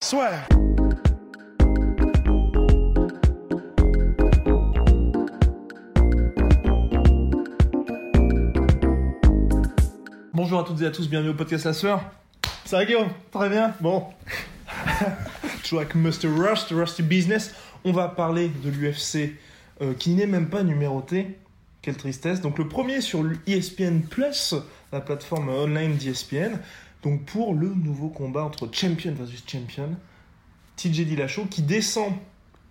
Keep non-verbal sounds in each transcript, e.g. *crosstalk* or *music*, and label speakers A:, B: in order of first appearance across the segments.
A: Soit. Bonjour à toutes et à tous, bienvenue au podcast La Sueur. Ça Guillaume? Très bien Bon. *laughs* Toujours avec Mr. Rust, Rusty Business. On va parler de l'UFC euh, qui n'est même pas numéroté. Quelle tristesse. Donc le premier sur ESPN Plus, la plateforme online d'ESPN. Donc pour le nouveau combat entre Champion versus Champion, TJ Dillashaw qui descend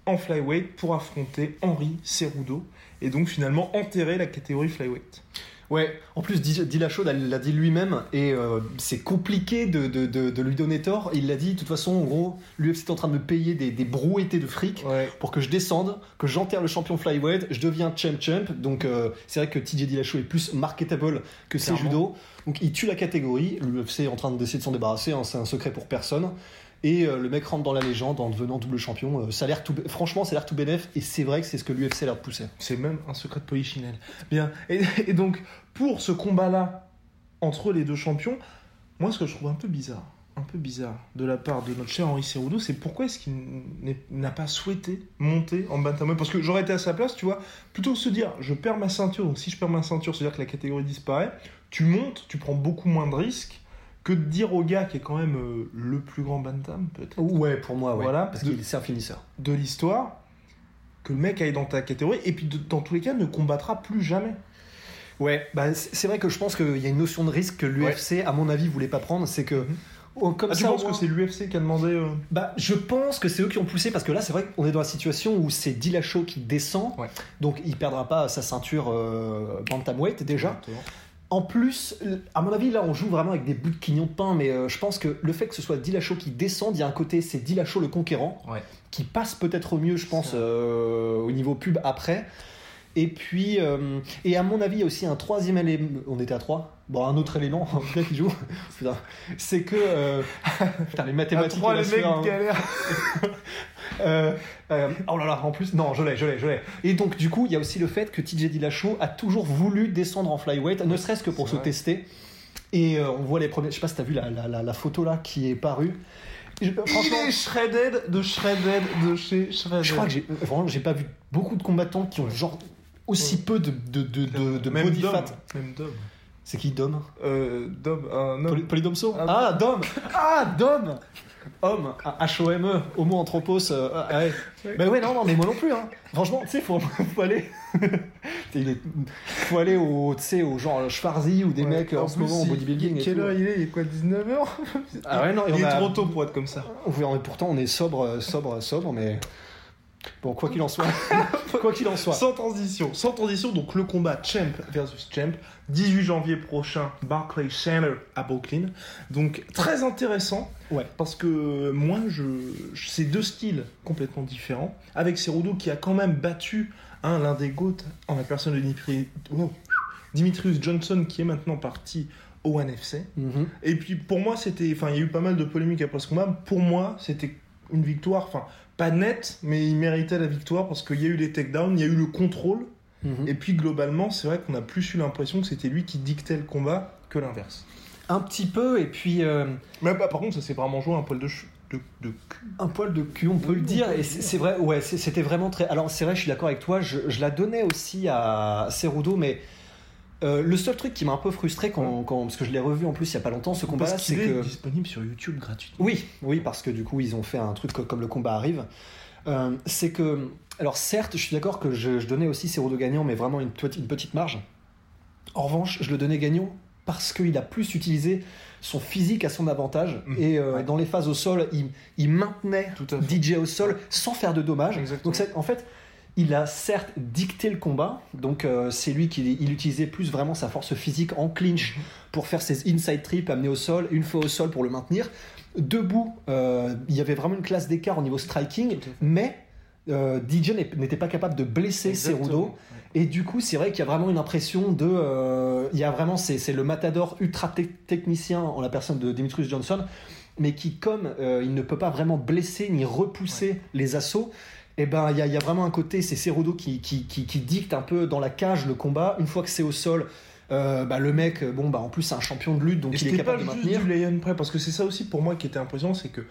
A: en flyweight pour affronter Henri Cerudo et donc finalement enterrer la catégorie flyweight.
B: Ouais, en plus, Di- Dillashaw l'a dit lui-même, et euh, c'est compliqué de, de- de- de lui donner tort. Il l'a dit, de toute façon, en gros, l'UFC est en train de me payer des, des brouettés de fric
A: Ouais.
B: pour que je descende, que j'enterre le champion flyweight, je deviens champ-champ. Donc, euh, c'est vrai que TJ Dillashaw est plus marketable que ses judo. Donc, il tue la catégorie. L'UFC est en train d'essayer de s'en débarrasser, hein, c'est un secret pour personne. Et euh, le mec rentre dans la légende en devenant double champion. Euh, ça a l'air tout, franchement, ça a l'air tout bénef, et c'est vrai que c'est ce que l'UFC a l'air de pousser.
A: C'est même un secret de polichinelle. Bien. Et, donc, pour ce combat-là, entre les deux champions, moi, ce que je trouve un peu bizarre, un peu bizarre de la part de notre cher Henri Cerudo, c'est pourquoi est-ce qu'il n'a pas souhaité monter en bantamweight? Parce que j'aurais été à sa place, tu vois, plutôt se dire, je perds ma ceinture, donc si je perds ma ceinture, c'est-à-dire que la catégorie disparaît, tu montes, tu prends beaucoup moins de risques que de dire au gars qui est quand même euh, le plus grand bantam, peut-être,
B: Ouais, pour moi, ouais.
A: Voilà,
B: parce qu'il c'est un finisseur.
A: de l'histoire, que le mec aille dans ta catégorie, et puis de- dans tous les cas, ne combattra plus jamais.
B: Ouais, bah, c'est vrai que je pense qu'il y a une notion de risque que l'UFC, à mon avis, voulait pas prendre. C'est que. oh, comme
A: Ah, tu
B: ça,
A: penses
B: au
A: que c'est l'UFC qui a demandé euh,
B: bah, Je pense que c'est eux qui ont poussé parce que là, c'est vrai qu'on est dans la situation où c'est Dillashaw qui descend.
A: Ouais.
B: Donc, il perdra pas sa ceinture euh, Bantamweight déjà. En plus, à mon avis, là, on joue vraiment avec des bouts de quignon de pain, mais euh, je pense que le fait que ce soit Dillashaw qui descende, il y a un côté, c'est Dillashaw le conquérant,
A: Ouais.
B: qui passe peut-être au mieux, je pense, euh, au niveau pub après. Et puis, euh, et à mon avis, il y a aussi un troisième élément. On était à trois Bon, un autre élément, en tout cas, qui joue. *laughs* C'est que. euh, *laughs* Putain, les mathématiques.
A: trois,
B: et la
A: les mecs
B: hein.
A: galèrent. *laughs*
B: Euh, euh, oh là là, en plus, non, je l'ai, je l'ai, je l'ai. Et donc, du coup, il y a aussi le fait que TJ Dillashaw a toujours voulu descendre en flyweight, ne serait-ce que pour se
A: vrai.
B: tester. Et euh, on voit les premiers. Je sais pas si t'as vu la, la, la, la photo là qui est parue. Je- franchement,
A: Il est shredded de shredded de chez shredded.
B: je crois que j'ai vraiment, j'ai pas vu beaucoup de combattants qui ont genre aussi peu de, de, de, de, de
A: même
B: body
A: Dom.
B: fat.
A: Même Dom.
B: C'est qui Dom
A: Euh, Dom, un homme.
B: Poly- Polydomso
A: Ah,
B: Ah, Dom *laughs* Ah, Dom Homme, H-O-M-E, Homo anthropos. euh, ah, ouais. Ben ouais, non, non, mais moi non plus. Hein. Franchement, tu sais, faut, faut aller. *laughs* il est, faut aller au, au genre Schwarzy ou des
A: Ouais.
B: mecs en, ce moment au
A: il-
B: bodybuilding.
A: Quelle heure il est? Il est quoi 19h
B: Ah ouais, non, et
A: Il
B: on
A: est
B: a-
A: trop tôt pour être comme ça.
B: Oui, on est- pourtant, on est sobre, euh, sobre, sobre, mais. Bon, quoi qu'il en soit. *laughs* quoi qu'il en soit.
A: Sans transition, sans transition, donc le combat Champ versus Champ, 18 janvier prochain, Barclay Center à Brooklyn. Donc très intéressant,
B: Ouais.
A: parce que moi, je, je- c'est deux styles complètement différents, avec Cerudo qui a quand même battu hein, l'un des GOAT en la personne de Dimitri, oh, Dimitrius Johnson, qui est maintenant parti au NFC.
B: Mhm.
A: Et puis pour moi, c'était. Enfin, il y a eu pas mal de polémiques après ce combat. Pour moi, c'était une victoire, enfin, pas nette, mais il méritait la victoire parce qu'il y a eu les takedowns, il y a eu le contrôle.
B: Mhm.
A: Et puis globalement, c'est vrai qu'on a plus eu l'impression que c'était lui qui dictait le combat que l'inverse.
B: Un petit peu, et puis. euh,
A: Mais bah, par contre, ça s'est vraiment joué un poil de, de, de cul.
B: Un poil de cul, on peut le dire, et c'est vrai, ouais, c'était vraiment très. Alors, c'est vrai, je suis d'accord avec toi, je, je la donnais aussi à Cerudo, mais euh, le seul truc qui m'a un peu frustré, quand, quand- parce que je l'ai revu en plus il y a pas longtemps, ce combat-là,
A: Parce
B: c'est
A: est
B: que.
A: disponible sur YouTube gratuitement.
B: Oui, oui, parce que du coup, ils ont fait un truc co- comme le combat arrive. Euh, c'est que. Alors, certes, je suis d'accord que je, je donnais aussi Cerudo gagnant, mais vraiment une, petite- une petite marge. En revanche, je le donnais gagnant parce qu'il a plus utilisé son physique à son avantage.
A: Mhm.
B: Et euh,
A: Ouais.
B: dans les phases au sol, il, il maintenait. DJ au sol sans faire de dommages.
A: Exactement.
B: Donc, en fait, Il a certes dicté le combat, donc euh, c'est lui qui il utilisait plus vraiment sa force physique en clinch pour faire ses inside trips, amener au sol, une fois au sol pour le maintenir. Debout, euh, il y avait vraiment une classe d'écart au niveau striking, mais euh, DJ n'était pas capable de blesser. Cerudo. Et du coup, c'est vrai qu'il y a vraiment une impression de. euh, il y a vraiment. C'est le matador ultra te- technicien en la personne de Dimitrius Johnson, mais qui, comme euh, il ne peut pas vraiment blesser ni repousser les assauts, et ben il y, a- il y a vraiment un côté, c'est Cerudo qui, qui, qui, qui dicte un peu dans la cage le combat. Une fois que c'est au sol, euh, bah, le mec, bon, bah en plus, c'est un champion de lutte, donc
A: Et
B: il est
A: c'était pas
B: capable de
A: juste
B: maintenir.
A: du lay-on près, parce que c'est ça aussi pour moi qui était impressionnant, c'est que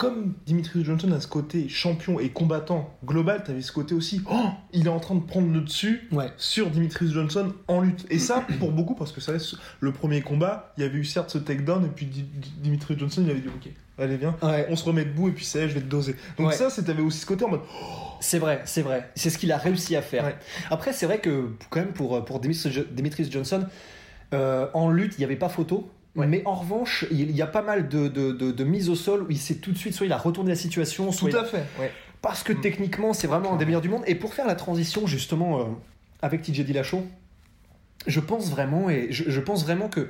A: comme Dimitri Johnson a ce côté champion et combattant global, t'avais ce côt aussi, oh, il est en train de prendre le dessus
B: Ouais.
A: sur Dimitri Johnson en lutte. Et ça, pour beaucoup, parce que ça reste le premier combat, il y avait eu certes ce takedown, et puis Di- Di- Dimitri Johnson, il avait dit, ok, allez viens,
B: Ouais.
A: on se remet debout, et puis ça y est, je vais te doser. Donc
B: Ouais.
A: ça, c'était aussi ce côté en mode,
B: C'est vrai, c'est vrai. C'est ce qu'il a réussi à faire. Après, c'est vrai que quand même pour, pour Dimitri Dimitris Johnson, euh, en lutte, il n'y avait pas photo.
A: Ouais.
B: Mais en revanche, il y a pas mal de, de, de, de mises au sol où il s'est tout de suite, soit il a retourné la situation,
A: tout
B: soit il-
A: à fait. Ouais.
B: parce que techniquement, c'est vraiment un des meilleurs du monde. Et pour faire la transition justement euh, avec TJ Dillashaw, je pense vraiment et je, je pense vraiment que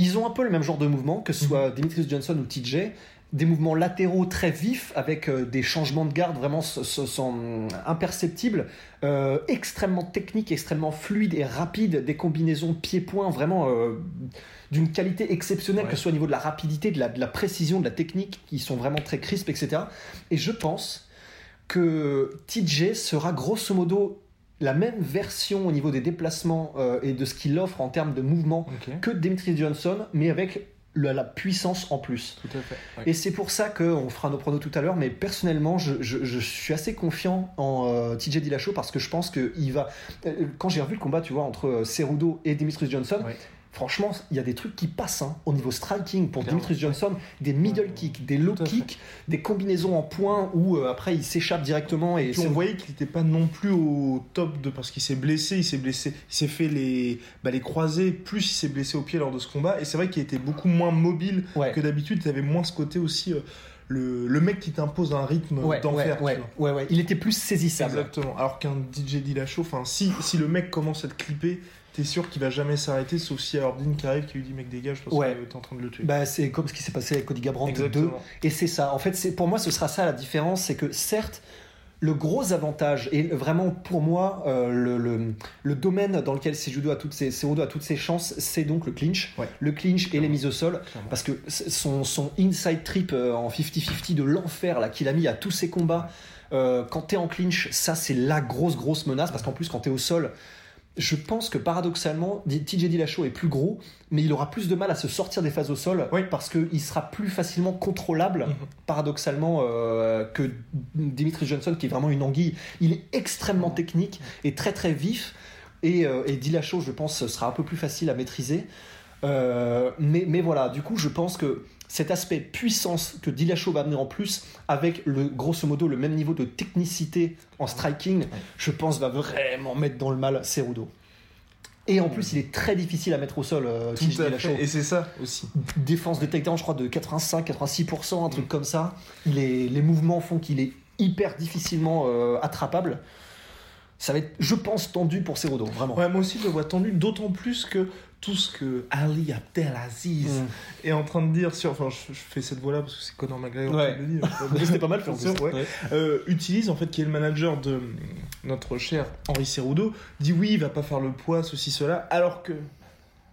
B: ils ont un peu le même genre de mouvement, que ce soit Dimitris Johnson ou TJ, des mouvements latéraux très vifs avec euh, des changements de garde vraiment imperceptibles, euh, extrêmement techniques, extrêmement fluides et rapides, des combinaisons pied-point vraiment euh, d'une qualité exceptionnelle,
A: Ouais.
B: que ce soit au niveau de la rapidité, de la, de la précision, de la technique, qui sont vraiment très crisp, etc. Et je pense que TJ sera grosso modo la même version au niveau des déplacements euh, et de ce qu'il offre en termes de mouvement que Dimitri Johnson, mais avec la, la puissance en plus.
A: Tout à fait.
B: Et c'est pour ça qu'on fera nos pronos tout à l'heure, mais personnellement, je, je- je suis assez confiant en euh, TJ Dillashaw parce que je pense qu'il va. euh, Quand j'ai revu le combat, tu vois, entre euh, Cerudo et Dimitri Johnson. Franchement, il y a des trucs qui passent hein, au niveau striking pour
A: Clairement.
B: Dimitri Johnson, des middle kicks, des low kicks, des combinaisons en points où euh, après il s'échappe directement et
A: Puis on voyait qu'il n'était pas non plus au top de parce qu'il s'est blessé, il s'est blessé, il s'est fait les, bah, les croisés, plus il s'est blessé au pied lors de ce combat. Et c'est vrai qu'il était beaucoup moins mobile
B: Ouais.
A: que d'habitude. Il avait moins ce côté aussi euh, le, le mec qui t'impose un rythme
B: Ouais,
A: d'enfer.
B: ouais. Il était plus saisissable.
A: Exactement. Alors qu'un DJ Dillashaw, enfin si si le mec commence à te clipper, t'es sûr qu'il va jamais s'arrêter, sauf si Ordine qui arrive qui lui dit mec dégage parce
B: Ouais.
A: que t'es en train de le tuer.
B: Bah, c'est comme ce qui s'est passé avec Cody Garbrandt 2.
A: Exactement.
B: Et c'est ça. En fait, c'est pour moi, ce sera ça la différence, c'est que certes, le gros avantage et vraiment pour moi euh, le, le, le domaine dans lequel Cejudo a toutes ses, a toutes ses chances, c'est donc le clinch,
A: Ouais.
B: le clinch et les mises au sol,
A: Clairement.
B: parce que son, son inside trip euh, en 50-50 de l'enfer là qu'il a mis à tous ses combats. euh, quand t'es en clinch, ça c'est la grosse grosse menace parce qu'en plus quand t'es au sol, je pense que paradoxalement, TJ Dillashaw est plus gros, mais il aura plus de mal à se sortir des phases au sol
A: Oui.
B: parce qu'il sera plus facilement contrôlable,
A: Mhm.
B: paradoxalement, euh, que Dimitri Johnson, qui est vraiment une anguille. Il est extrêmement technique et très très vif. Et, euh, et Dillashaw, je pense, sera un peu plus facile à maîtriser. Euh, mais, mais voilà, du coup, je pense que cet aspect puissance que Dillashaw va amener en plus, avec le grosso modo le même niveau de technicité en striking, je pense va vraiment mettre dans le mal Cerudo. Et en plus, il est très difficile à mettre au sol, euh,
A: Tout à
B: Dillashaw.
A: fait. Et c'est ça aussi.
B: Défense de takedown, je crois, de 85-86%, un truc comme ça. Les, les mouvements font qu'il est hyper difficilement euh, attrapable. Ça va être, je pense, tendu pour Cerudo, vraiment.
A: Ouais, moi aussi je le vois tendu, d'autant plus que tout ce que Ali Abdelaziz
B: Mm.
A: est en train de dire sur. Enfin, je, je fais cette voix-là parce que c'est Conor McGregor
B: Ouais.
A: qui le dit. *laughs*
B: Mais C'était pas mal fait en plus.
A: Ouais.
B: Ouais.
A: Euh, utilise en fait qui est le manager de notre cher Henri Cerudo dit oui il va pas faire le poids ceci cela alors que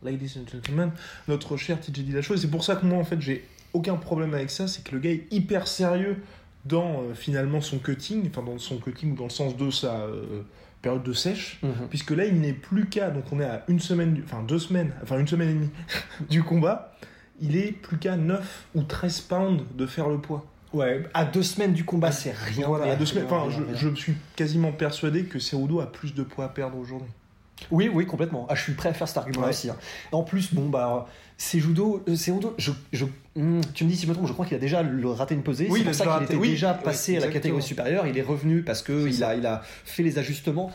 A: ladies and gentlemen notre cher TJ Dillashaw et c'est pour ça que moi en fait j'ai aucun problème avec ça c'est que le gars est hyper sérieux dans euh, finalement son cutting enfin dans son cutting ou dans le sens de sa euh, période de sèche
B: Mhm.
A: puisque là il n'est plus qu'à donc on est à une semaine enfin deux semaines enfin une semaine et demie *laughs* du combat il est plus qu'à 9 ou 13 pounds de faire le poids
B: Ouais, à deux semaines du combat, c'est rien.
A: voilà, à deux semaines. Enfin, je, je suis quasiment persuadé que Cerudo a plus de poids à perdre aujourd'hui.
B: Oui, oui, complètement. Ah, je suis prêt à faire cet argument
A: Ouais.
B: aussi. hein. En plus, bon, bah, c'est judo, euh, c'est. Je, je, hmm, tu me dis si je me trompe, je crois qu'il a déjà le- raté une pesée.
A: Oui,
B: c'est pour ça qu'il était
A: oui,
B: déjà
A: oui,
B: passé à la catégorie supérieure. Il est revenu parce que
A: C'est
B: il
A: ça.
B: a, il a fait les ajustements.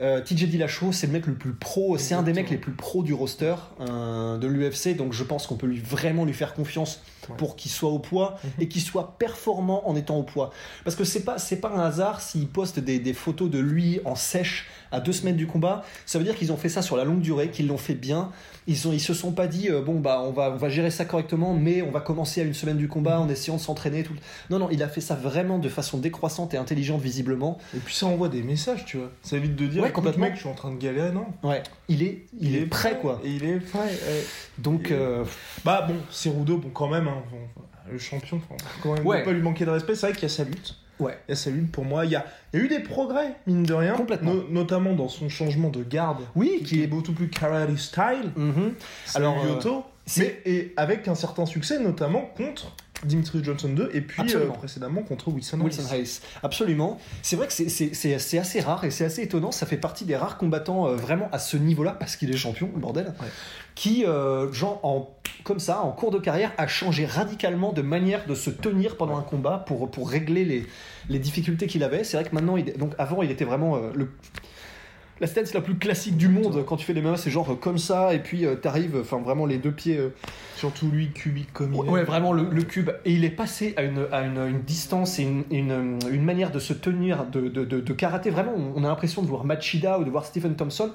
B: Euh, TJ Dillashaw, c'est le mec le plus pro, c'est un des mecs les plus pros du roster euh, de l'UFC, donc je pense qu'on peut lui vraiment lui faire confiance
A: Ouais.
B: pour qu'il soit au poids
A: Mhm.
B: et qu'il soit performant en étant au poids. Parce que c'est pas c'est pas un hasard s'il poste des, des photos de lui en sèche à deux semaines du combat. Ça veut dire qu'ils ont fait ça sur la longue durée, qu'ils l'ont fait bien. Ils ont ils se sont pas dit euh, bon bah on va on va gérer ça correctement, mais on va commencer à une semaine du combat en essayant de s'entraîner. Tout. Non non, il a fait ça vraiment de façon décroissante et intelligente visiblement.
A: Et puis ça envoie des messages, tu vois. Ça évite de dire,
B: Ouais, complètement.
A: mec, je suis en train de galérer, non.
B: Ouais, il est il, est, prêt, quoi.
A: Et il est prêt. ouais.
B: Donc euh,
A: Bah bon, Cerudo, bon quand même, hein, bon, le champion, faut quand même
B: Ouais.
A: pas lui manquer de respect. C'est vrai qu'il y a sa lutte.
B: ouais.
A: Il y a sa lutte pour moi. Il y a, il y a eu des progrès, mine de rien.
B: Complètement.
A: No- notamment dans son changement de garde.
B: Oui,
A: Qui est beaucoup plus karate style.
B: Mhm. Alors,
A: Alors, Lyoto.
B: c'est-
A: Mais et avec un certain succès, notamment contre Dimitri Johnson 2 et puis euh, précédemment contre Wilson.
B: Wilson. Hayes, absolument. C'est vrai que c'est- assez rare et c'est assez étonnant. Ça fait partie des rares combattants euh, vraiment à ce niveau-là, parce qu'il est champion, le bordel,
A: Ouais.
B: qui, euh, genre, en, comme ça, en cours de carrière, a changé radicalement de manière de se tenir pendant un combat pour, pour régler les, les difficultés qu'il avait. C'est vrai que maintenant, il, donc avant, il était vraiment le. La stance la plus classique du monde quand tu fais des MMA, c'est genre euh, comme ça, et puis euh, t'arrives, enfin vraiment les deux pieds euh,
A: Surtout lui, cubique comme il
B: Ouais,
A: est.
B: ouais, vraiment le, le cube. Et il est passé à une, à une, une distance et une, une, une manière de se tenir de, de, de, de karaté. Vraiment, on a l'impression de voir Machida ou de voir Stephen Thompson.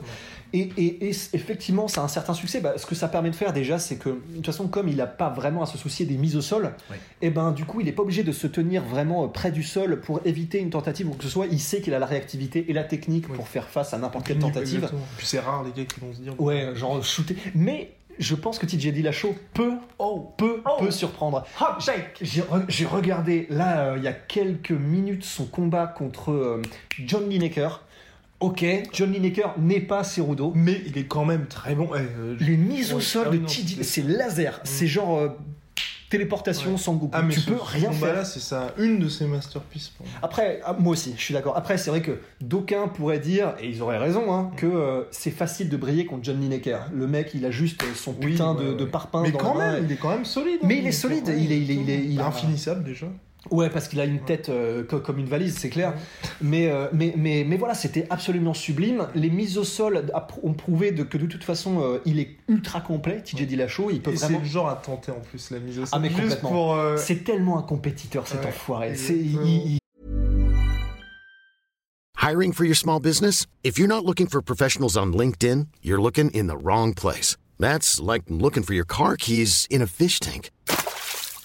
B: Et, et, effectivement, ça a un certain succès. Bah, ce que ça permet de faire déjà, c'est que de toute façon, comme il n'a pas vraiment à se soucier des mises au sol,
A: Ouais.
B: et ben du coup, il n'est pas obligé de se tenir vraiment euh, près du sol pour éviter une tentative ou que ce soit. Il sait qu'il a la réactivité et la technique pour faire face à n'importe quelle tentative.
A: Puis c'est rare les gars qui vont se dire.
B: Ouais, genre shooter. Mais je pense que TJ Dillashaw peut, peut,
A: Oh.
B: peut surprendre. J'ai re- j'ai regardé là euh, il y a quelques minutes son combat contre euh, John Lineker. Ok, John Lineker n'est pas Cerudo.
A: Mais il est quand même très bon. Eh, euh,
B: Les mises au sol de TJ,
A: c'est-
B: laser. C'est genre téléportation
A: Ouais.
B: sans Goku.
A: Ah, mais
B: tu
A: ce-
B: peux rien faire.
A: c'est ça, une de ses masterpieces pour moi.
B: Après, ah, moi aussi, je suis d'accord. Après, c'est vrai que d'aucuns pourraient dire, et ils auraient raison, hein, que euh, c'est facile de briller contre John Lineker. Le mec, il a juste son
A: Oui,
B: putain
A: ouais,
B: de,
A: ouais.
B: de parpaing
A: Mais
B: dans
A: quand
B: main.
A: même, il est quand même solide.
B: Mais il est solide, il est- il est- il est- il a-
A: infinissable déjà.
B: Ouais, parce qu'il a une tête euh, co- comme une valise, c'est clair. Mais, euh, mais, mais, mais voilà, c'était absolument sublime. Les mises au sol ont prouvé de- que de toute façon, euh, il est ultra complet. TJ Dillashaw, il peut
A: Et c'est
B: vraiment.
A: le genre à tenter en plus la mise au sol.
B: Ah, mais
A: Juste
B: complètement.
A: pour. euh,
B: C'est tellement un compétiteur, cet
A: Ouais,
B: enfoiré. C'est, il-
C: Hiring for your small business? If you're not looking for professionals on LinkedIn, you're looking in the wrong place. That's like looking for your car keys in a fish tank.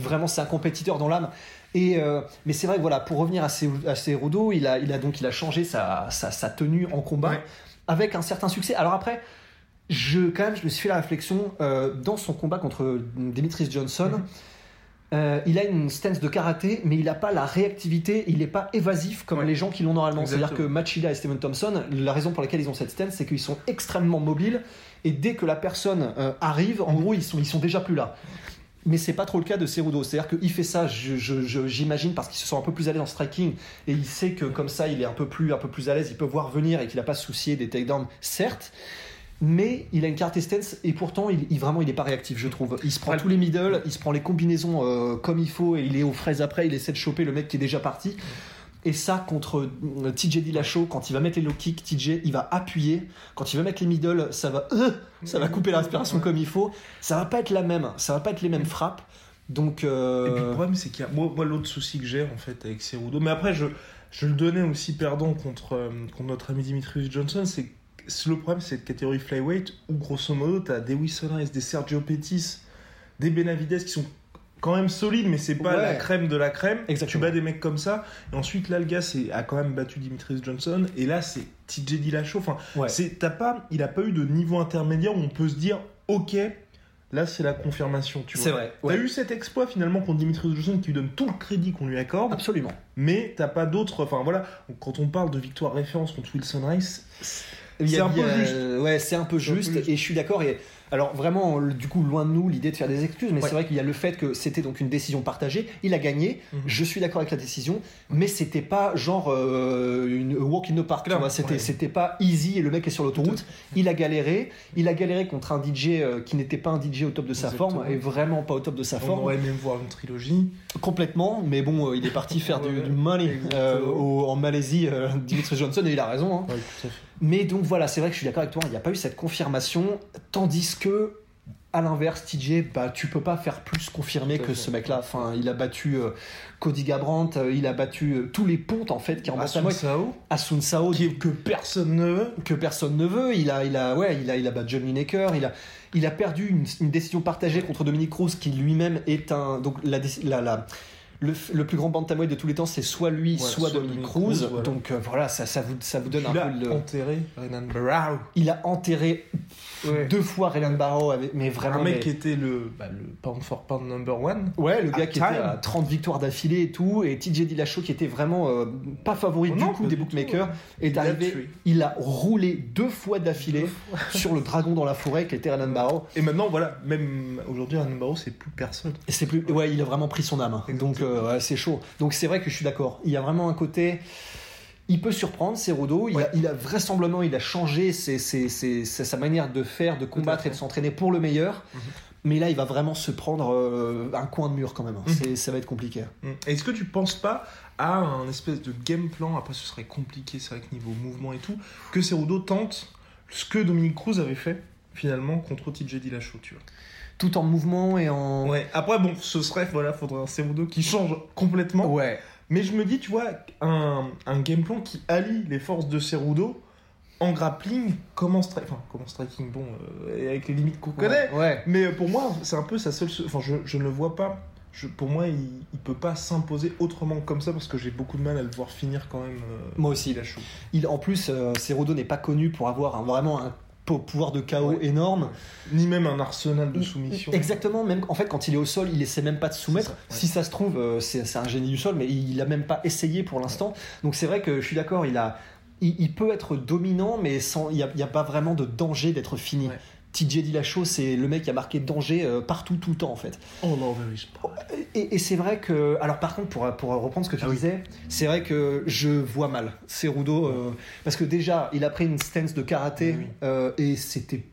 B: Vraiment, c'est un compétiteur dans l'âme. Et euh, mais c'est vrai que voilà, pour revenir à, Cé- à il a, il a donc il a changé sa, sa, sa tenue en combat
A: Ouais.
B: avec un certain succès. Alors après, je quand même, je me suis fait la réflexion euh, dans son combat contre Demetrius Johnson.
A: Mhm.
B: euh, il a une stance de karaté, mais il n'a pas la réactivité, il n'est pas évasif comme
A: Ouais.
B: les gens qui l'ont normalement. C'est-à-dire que. Machida et Stephen Thompson, la raison pour laquelle ils ont cette stance, c'est qu'ils sont extrêmement mobiles et dès que la personne euh, arrive, en
A: Mhm.
B: gros, ils sont, ils sont déjà plus là. Mais c'est pas trop le cas de Cerudo. C'est-à-dire qu'il fait ça, j'imagine, parce qu'il se sent un peu plus à l'aise en striking et il sait que comme ça, il est un peu plus, un peu plus à l'aise, il peut voir venir et qu'il n'a pas soucier des takedowns, certes. Mais il a une carte stance et pourtant, il, il- vraiment, il n'est pas réactif, je trouve. Il se prend
A: Ouais.
B: tous les middle, il se prend les combinaisons euh, comme il faut et il est aux fraises après, il essaie de choper le mec qui est déjà parti. Et ça, contre euh, TJ Dillashaw, quand il va mettre les low kicks, TJ, il va appuyer. Quand il va mettre les middle, ça va, euh, ça va couper la respiration comme il faut. Ça va pas être la même, ça va pas être les mêmes frappes. Donc, euh,
A: le problème, c'est qu'il y a. Moi, l'autre souci que j'ai, en fait, avec Cerudo. Mais après, je, je le donnais aussi perdant contre, contre notre ami Dimitrius Johnson. C'est le problème, c'est cette catégorie flyweight où, grosso modo, t'as des Wilson des Sergio Pettis, des Benavides qui sont quand même solides, mais c'est pas
B: Ouais.
A: la crème de la crème.
B: Exactement.
A: Tu bats des mecs comme ça. Et ensuite, là, le gars c'est- a quand même battu Dimitrius Johnson. Et là, c'est TJ Dillashaw. Enfin,
B: ouais.
A: c'est, t'as pas, il a pas eu de niveau intermédiaire où on peut se dire, ok, là c'est la confirmation. Tu vois.
B: c'est vrai.
A: T'as eu cet exploit finalement contre Dimitrius Johnson qui lui donne tout le crédit qu'on lui accorde,
B: Absolument.
A: mais t'as pas d'autres. Enfin voilà, quand on parle de victoire référence contre Wilson Rice, C'est un
B: a-. Ouais, c'est un peu juste. et je suis d'accord. Et Alors vraiment, du coup, loin de nous l'idée de faire des excuses, mais
A: Ouais.
B: c'est vrai qu'il y a le fait que c'était donc une décision partagée. Il a gagné.
A: Mhm.
B: Je suis d'accord avec la décision, mais c'était pas genre euh, une walk in the park. C'était c'était pas easy et le mec est sur l'autoroute. Il a galéré. Il a galéré contre un DJ euh, qui n'était pas un DJ au top de sa
A: Exactement.
B: forme et vraiment pas au top de sa
A: On
B: forme.
A: aurait même voir une trilogie.
B: Complètement, mais bon, euh, il est parti faire *laughs* du,
A: Ouais,
B: du money euh, au- en Malaisie, euh, Dimitri Johnson, et il a raison. hein. Mais donc voilà, c'est vrai que je suis d'accord avec toi, il n'y a pas eu cette confirmation, tandis que, à l'inverse, TJ, bah, tu peux pas faire plus confirmer que
A: fait.
B: ce mec-là. Enfin, il a battu euh, Cody Garbrandt, euh, il a battu euh, tous les pontes en fait qui en
A: Asun Sao,
B: Asun Sao,
A: qui que personne ne veut.
B: que personne ne veut. Il a, il a, ouais, il a, il a battu John Lineker. Il a, il a perdu une, une décision partagée contre Dominic Cruz, qui lui-même est un. Donc la, déci- la, la- le, plus grand bantamweight de tous les temps, c'est soit lui,
A: Ouais,
B: soit,
A: soit
B: Dominic Cruz.
A: Cruz, voilà.
B: Donc euh, voilà, ça, ça vous, ça vous donne
A: Il
B: un
A: a
B: peu le.
A: enterré Renan.
B: Il a enterré
A: Ouais.
B: deux fois Raylan Barrow, avec- mais vraiment.
A: Un mec
B: mais-
A: qui était le, bah, le pound for pound number one.
B: Ouais, le gars qui était
A: time.
B: à 30 victoires d'affilée et tout, et TJ Dillashaw qui était vraiment euh, pas favori
A: Oh
B: du
A: non,
B: coup des bookmakers,
A: tout,
B: est arrivé, il a roulé deux fois d'affilée *laughs* sur le dragon dans la forêt qui était Raylan Barrow.
A: Et maintenant, voilà, même aujourd'hui, Renan Barao, c'est plus personne.
B: C'est plus, ouais, il a vraiment pris son âme. Donc euh, ouais, c'est chaud. Donc c'est vrai que je suis d'accord. Il y a vraiment un côté. Il peut surprendre, Cerudo. Il,
A: Ouais.
B: a, il a vraisemblablement, il a changé ses- ses- ses- sa manière de faire, de combattre et de s'entraîner pour le meilleur.
A: Mhm.
B: Mais là, il va vraiment se prendre euh, un coin de mur quand même. hein.
A: Mhm.
B: C'est- Ça va être compliqué.
A: Mm. Est-ce que tu penses pas à un espèce de game plan, après ce serait compliqué, c'est vrai que niveau mouvement et tout, que Cerudo tente ce que Dominique Cruz avait fait finalement contre TJ Dillashaw, tu vois?
B: Tout en mouvement et en.
A: Ouais. Après, bon, ce serait, voilà, faudrait un Cerudo qui change complètement.
B: Ouais.
A: Mais je me dis, tu vois, un, un game plan qui allie les forces de Cerudo en grappling, comme en, stri- enfin, comme en striking, bon, euh, avec les limites qu'on connaît.
B: Ouais. ouais.
A: Mais pour moi, c'est un peu sa seule. Enfin, je, je ne le vois pas. Je, pour moi, il, il peut pas s'imposer autrement comme ça parce que j'ai beaucoup de mal à le voir finir quand même. euh,
B: Moi aussi.
A: Dillashaw.
B: Il, en plus, euh, Cerudo n'est pas connu pour avoir un- vraiment un pouvoir de chaos
A: Ouais.
B: énorme.
A: Ni même un arsenal de soumission.
B: Exactement, même en fait quand il est au sol, il essaie même pas de soumettre.
A: C'est ça, ouais.
B: Si ça se trouve, euh, c'est un génie du sol, mais il a même pas essayé pour l'instant. Donc c'est vrai que je suis d'accord, il a, il, il peut être dominant, mais sans, il y a, a pas vraiment de danger d'être fini. TJ Dillashaw, c'est le mec qui a marqué danger euh, partout, tout le temps en fait.
A: Oh non.
B: Et, et c'est vrai que, alors par contre, pour, pour reprendre ce que tu
A: Ah oui.
B: disais, c'est vrai que je vois mal Cerudo, euh, parce que déjà, il a pris une stance de karaté,
A: Oui,
B: euh, et c'était...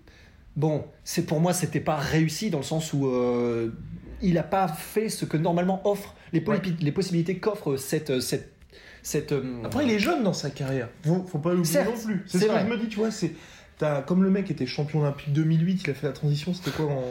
B: Bon, c'est pour moi, c'était pas réussi dans le sens où euh, il a pas fait ce que normalement offre les,
A: Ouais.
B: poly- les possibilités qu'offre cette... cette, cette euh,
A: Après, il est jeune dans sa carrière. Faut, faut pas l'oublier non plus.
B: c'est
A: ce que
B: vrai.
A: je me dis, tu vois. C'est comme le mec était champion olympique 2008, il a fait la transition. C'était quoi en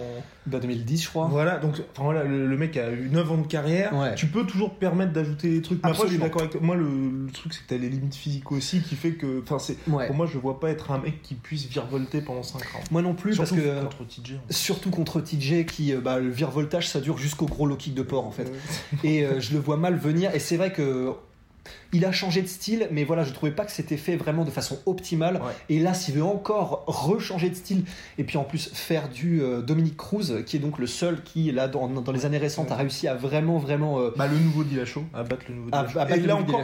B: bah, 2010, je crois.
A: Voilà, donc enfin, voilà, le, le mec a eu 9 ans de carrière.
B: Ouais.
A: Tu peux toujours te permettre d'ajouter des trucs. Mais après, je suis d'accord avec toi. Moi, le, le truc, c'est que t'as les limites physiques aussi qui fait que. Enfin, c'est.
B: Ouais.
A: Pour moi, je vois pas être un mec qui puisse virevolter pendant 5 ans.
B: Moi non plus,
A: Surtout
B: parce que...
A: contre TJ. en
B: Surtout contre TJ qui, euh, bah, le virevoltage, ça dure jusqu'au gros low kick de porc en fait.
A: fait.
B: et euh, je le vois mal venir. Et c'est vrai que il a changé de style, mais voilà, je trouvais pas que c'était fait vraiment de façon optimale.
A: Ouais.
B: Et là, s'il veut encore rechanger de style, et puis en plus faire du euh, Dominique Cruz, qui est donc le seul qui, là, dans, dans les années récentes, a réussi à vraiment, vraiment euh,
A: Bah, le nouveau Dillashaw, à battre le nouveau
B: à, à
A: Et
B: le
A: là encore,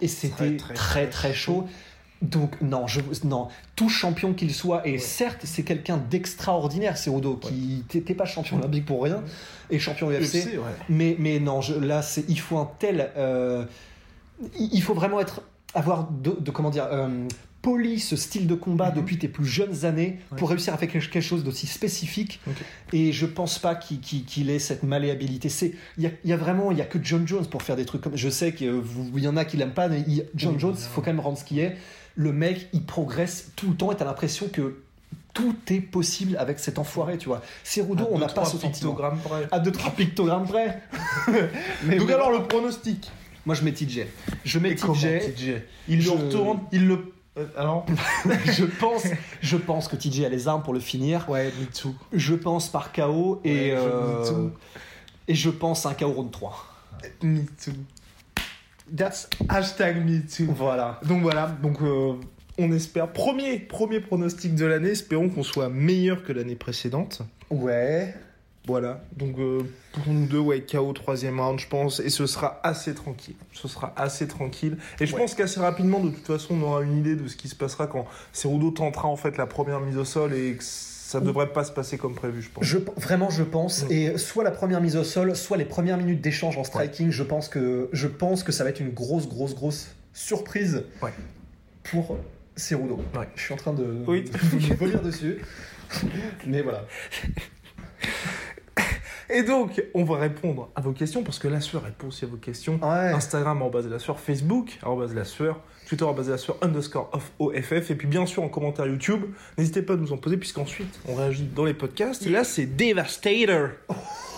B: et c'était très très, chaud. Donc non, je, non, tout champion qu'il soit, et
A: Ouais.
B: certes c'est quelqu'un d'extraordinaire, Cerudo, qui t'es pas champion olympique pour rien, et champion UFC,
A: UFC, ouais.
B: mais, mais non, je, là, c'est, il faut un tel. euh, il il faut vraiment être, avoir de, de- comment dire, euh, poli ce style de combat
A: Mhm.
B: depuis tes plus jeunes années
A: Ouais.
B: pour réussir à faire quelque chose d'aussi spécifique. Et je pense pas qu'il, qu'il- qu'il ait cette malléabilité. C'est, il y a, il y a vraiment, il y a que John Jones pour faire des trucs comme. Je sais qu'il y en a qui l'aiment pas, mais il- John Jones,
A: évidemment.
B: faut quand même rendre ce qui est. Le mec, il progresse tout le temps et t'as l'impression que tout est possible avec cet enfoiré, tu vois. Cerudo,
A: À
B: on n'a pas ce sentiment.
A: pictogrammes près.
B: À 2-3 pictogrammes près. *laughs* Mais
A: Donc
B: oui.
A: alors le pronostic.
B: Moi, je mets TJ. Je mets TJ.
A: TJ Il
B: Je-
A: le retourne, il le. euh, Alors *laughs*
B: je pense, je pense que TJ a les armes pour le finir.
A: Ouais, me too.
B: Je pense par KO et
A: Ouais, je-
B: euh,
A: me too.
B: et je pense un KO round 3.
A: Me too. That's hashtag me too.
B: Voilà.
A: Donc voilà, donc euh, on espère. Premier, premier pronostic de l'année, espérons qu'on soit meilleur que l'année précédente.
B: Ouais.
A: Voilà, donc euh, pour nous deux, ouais, KO troisième round, je pense, et ce sera assez tranquille. Ce sera assez tranquille. Et je
B: Ouais.
A: pense qu'assez rapidement, de toute façon, on aura une idée de ce qui se passera quand Cerudo tentera en fait la première mise au sol et que Ça devrait pas se passer comme prévu, je pense.
B: Je, vraiment, je pense.
A: Mm.
B: Et soit la première mise au sol, soit les premières minutes d'échange en striking, je, pense que, je pense que ça va être une grosse, grosse, grosse surprise
A: Ouais.
B: pour Cerudo.
A: Ouais.
B: Je suis en train de,
A: Oui. *laughs*
B: de revenir dessus. Mais voilà. *laughs*
A: Et donc, on va répondre à vos questions, parce que la sueur répond aussi à vos questions.
B: Ouais.
A: Instagram, arrobase la sueur, Facebook, arrobase la sueur, Twitter, arrobase la sueur, underscore off OFF, et puis bien sûr en commentaire YouTube. N'hésitez pas à nous en poser, puisqu'ensuite, on réagit dans les podcasts. Et là, c'est Devastator.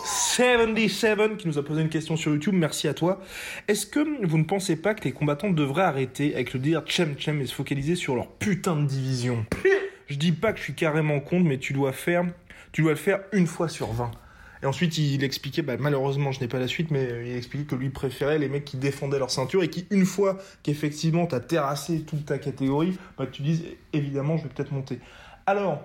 A: 77 qui nous a posé une question sur YouTube, merci à toi. Est-ce que vous ne pensez pas que les combattants devraient arrêter avec le dire Chem Chem et se focaliser sur leur putain de division? Je dis pas que je suis carrément contre, mais tu dois faire, tu dois le faire une fois sur 20. Et ensuite, il expliquait, bah, malheureusement, je n'ai pas la suite, mais euh, il expliquait que lui préférait les mecs qui défendaient leur ceinture et qui, une fois qu'effectivement t'as terrassé toute ta catégorie, bah, tu dises, évidemment, je vais peut-être monter. Alors,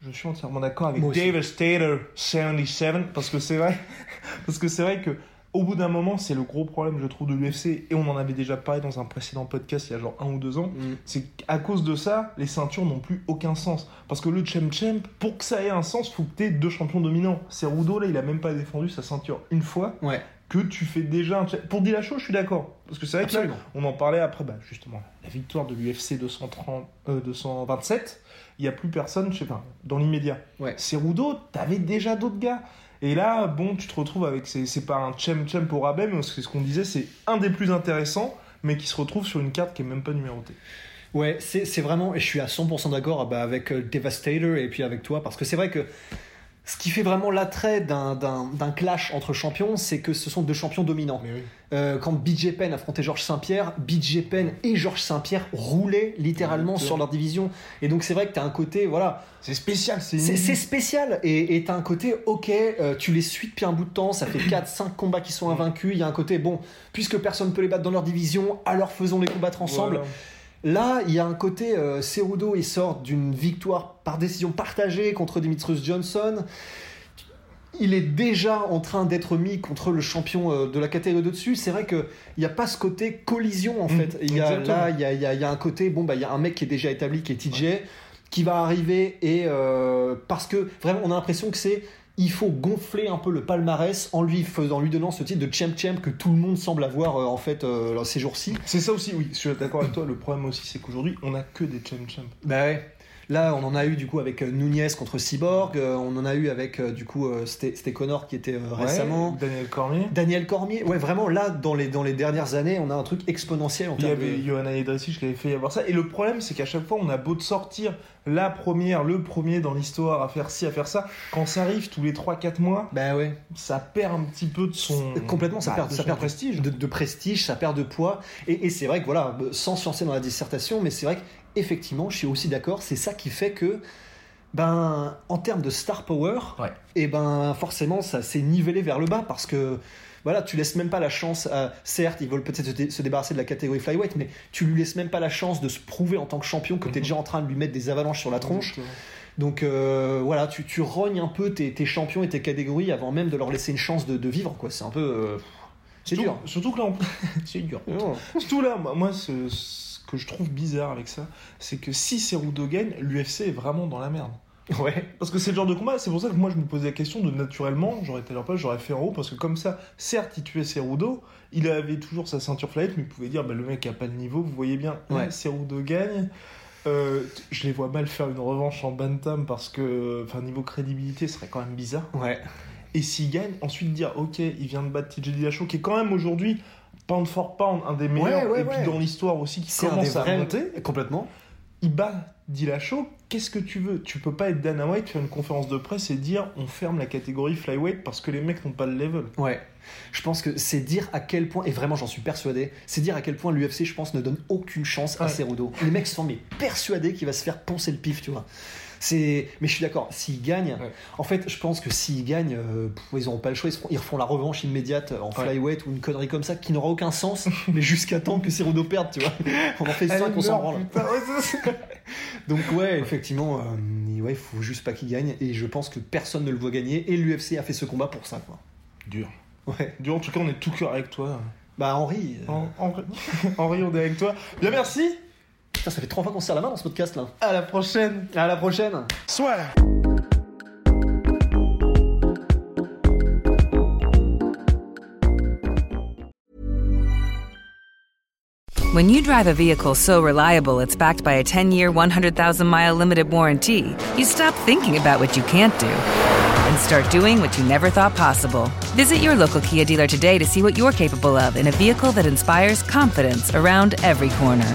A: je suis entièrement d'accord avec
B: aussi.
A: Devastator 77 parce que c'est vrai, *laughs* parce que c'est vrai que au bout d'un moment, c'est le gros problème, je trouve, de l'UFC, et on en avait déjà parlé dans un précédent podcast il y a genre un ou deux ans,
B: Mm.
A: c'est qu'à cause de ça, les ceintures n'ont plus aucun sens. Parce que le Chem Champ, pour que ça ait un sens, faut que t'aies deux champions dominants. C'est Rudo, là, il a même pas défendu sa ceinture une fois,
B: Ouais.
A: que tu fais déjà un... Pour Dillashaw, je suis d'accord. Parce que c'est vrai que là, on en parlait après, bah, justement, la victoire de l'UFC 230, euh, 227, il n'y a plus personne, je sais pas, dans l'immédiat.
B: Ouais.
A: C'est Rudo, t'avais déjà d'autres gars. Et là, bon, tu te retrouves avec, c'est pas un Chem Chem pour rabais, mais ce qu'on disait, c'est un des plus intéressants, mais qui se retrouve sur une carte qui est même pas numérotée.
B: Ouais, c'est vraiment, et je suis à 100% d'accord bah, avec euh, Devastator et puis avec toi, parce que c'est vrai que ce qui fait vraiment l'attrait d'un- clash entre champions, c'est que ce sont deux champions dominants.
A: Oui.
B: Euh, quand BJ Penn affrontait Georges Saint-Pierre, BJ Penn et Georges Saint-Pierre roulaient littéralement sur leur division. Et donc c'est vrai que tu as un côté, voilà,
A: C'est spécial, c'est
B: spécial. Et tu as un côté, ok, euh, tu les suis depuis un bout de temps, ça fait 4-5 combats qui sont invaincus. Il y a un côté, bon, puisque personne ne peut les battre dans leur division, alors faisons les combattre ensemble.
A: Voilà.
B: Là, il y a un côté, euh, Cerudo, il sort d'une victoire par décision partagée contre Dimitrius Johnson. Il est déjà en train d'être mis contre le champion euh, de la catégorie de dessus. C'est vrai qu'il n'y a pas ce côté collision en
A: Mm,
B: fait. Il y a, là, il y a, y a un côté, bon, bah, il y a un mec qui est déjà établi, qui est TJ, qui va arriver et euh, parce que vraiment, on a l'impression que c'est. Il faut gonfler un peu le palmarès en lui faisant, en lui donnant ce titre de champ champ que tout le monde semble avoir euh, en fait euh, ces jours-ci.
A: C'est ça aussi, oui, je suis d'accord avec toi. Le problème aussi, c'est qu'aujourd'hui, on a que des Chem Champ.
B: Bah ouais. Là, on en a eu du coup avec euh, Nunez contre Cyborg, euh, on en a eu avec euh, du coup c'était Connor qui était récemment.
A: Daniel Cormier.
B: Daniel Cormier, ouais, vraiment là dans les, dans les dernières années, on a un truc exponentiel en
A: Il y avait
B: de.
A: Johanna Edricic qui avait fait y avoir ça. Et le problème, c'est qu'à chaque fois, on a beau de sortir la première, le premier dans l'histoire à faire ci, à faire ça. Quand ça arrive tous les 3-4 mois,
B: Bah ouais,
A: ça perd un petit peu de son.
B: complètement, ça
A: bah,
B: perd,
A: de
B: ça perd
A: prestige.
B: de, de prestige, ça perd de poids. Et, et c'est vrai que voilà, sans se lancer dans la dissertation, mais c'est vrai qu'effectivement, je suis aussi d'accord, c'est ça qui fait que, ben, en termes de star power,
A: Ouais.
B: et ben forcément, ça s'est nivelé vers le bas parce que. Voilà, tu laisses même pas la chance. à- certes, ils veulent peut-être se, dé- se débarrasser de la catégorie flyweight, mais tu lui laisses même pas la chance de se prouver en tant que champion que tu es
A: Mhm.
B: déjà en train de lui mettre des avalanches sur la tronche. Donc euh, voilà, tu, tu rognes un peu tes, tes champions et tes catégories avant même de leur laisser une chance de, de vivre, quoi. C'est un peu. euh, c'est dur.
A: Surtout que là, en plus, *laughs* c'est dur. *laughs* Surtout là, moi, ce que je trouve bizarre avec ça, c'est que si Cerudo gagne, l'UFC est vraiment dans la merde.
B: Ouais.
A: Parce que c'est le genre de combat, c'est pour ça que moi je me posais la question de naturellement, j'aurais été à leur place, j'aurais fait en haut, parce que comme ça, certes, il tuait Cerudo, il avait toujours sa ceinture flyweight, mais il pouvait dire, bah, le mec a pas le niveau, vous voyez bien,
B: Ouais.
A: Cerudo gagne. Euh, je les vois mal faire une revanche en bantam parce que, enfin, niveau crédibilité, ce serait quand même bizarre.
B: Ouais.
A: Et s'il gagne, ensuite dire, ok, il vient de battre TJ Dillashaw, qui est quand même aujourd'hui, pound for pound, un des meilleurs,
B: ouais,
A: et puis dans l'histoire aussi, qui commence à
B: vrais.
A: monter
B: Complètement.
A: il bat Dillashaw, qu'est-ce que tu veux? Tu peux pas être Dana White, faire une conférence de presse et dire on ferme la catégorie flyweight parce que les mecs n'ont pas le level.
B: Ouais. Je pense que c'est dire à quel point, et vraiment j'en suis persuadé, c'est dire à quel point l'UFC, je pense, ne donne aucune chance à
A: Ouais.
B: Cerudo. Les mecs sont mais persuadés qu'il va se faire poncer le pif, tu vois. C'est, mais je suis d'accord. S'il gagne,
A: Ouais.
B: en fait, je pense que s'il gagne, euh, ils auront pas le choix. Ils, feront- ils refont la revanche immédiate en
A: Ouais.
B: flyweight ou une connerie comme ça qui n'aura aucun sens, *laughs* mais jusqu'à temps que Cerudo perde, tu vois. *laughs* On en fait 5, on s'en branle. *laughs* Donc ouais, effectivement, euh, ouais, faut juste pas qu'il gagne. Et je pense que personne ne le voit gagner. Et l'UFC a fait ce combat pour ça, quoi.
A: Dur.
B: Ouais.
A: Dur, en tout cas, on est tout cœur avec toi.
B: Bah Henri, euh,
A: En- Henri, Henri, on est avec toi. Bien, merci.
B: Putain, ça fait trois fois qu'on se serre la main dans ce podcast là.
A: À la prochaine.
B: À la prochaine.
A: Soit.
D: When you drive a vehicle so reliable it's backed by a 10-year, 100,000-mile limited warranty, you stop thinking about what you can't do and start doing what you never thought possible. Visit your local Kia dealer today to see what you're capable of in a vehicle that inspires confidence around every corner.